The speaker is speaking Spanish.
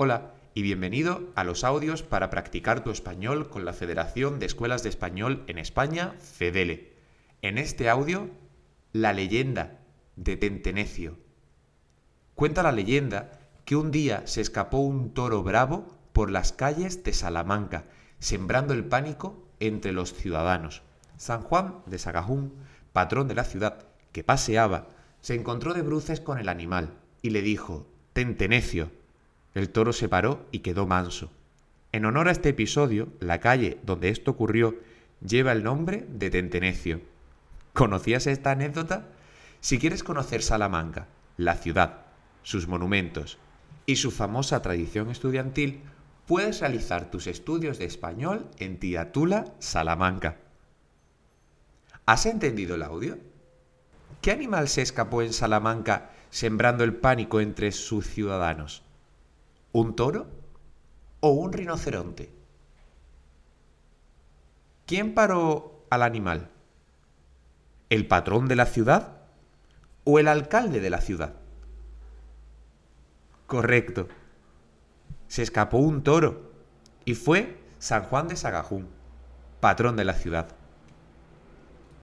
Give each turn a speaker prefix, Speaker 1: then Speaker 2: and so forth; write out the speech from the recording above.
Speaker 1: Hola y bienvenido a los audios para practicar tu español con la Federación de Escuelas de Español en España, FEDELE. En este audio, la leyenda de Tentenecio. Cuenta la leyenda que un día se escapó un toro bravo por las calles de Salamanca, sembrando el pánico entre los ciudadanos. San Juan de Sagajún, patrón de la ciudad, que paseaba, se encontró de bruces con el animal y le dijo, Tentenecio, el toro se paró y quedó manso. En honor a este episodio, la calle donde esto ocurrió lleva el nombre de Tentenecio. ¿Conocías esta anécdota? Si quieres conocer Salamanca, la ciudad, sus monumentos y su famosa tradición estudiantil, puedes realizar tus estudios de español en Tiatula, Salamanca. ¿Has entendido el audio? ¿Qué animal se escapó en Salamanca sembrando el pánico entre sus ciudadanos? ¿Un toro o un rinoceronte? ¿Quién paró al animal? ¿El patrón de la ciudad o el alcalde de la ciudad? Correcto. Se escapó un toro y fue San Juan de Sagajún, patrón de la ciudad.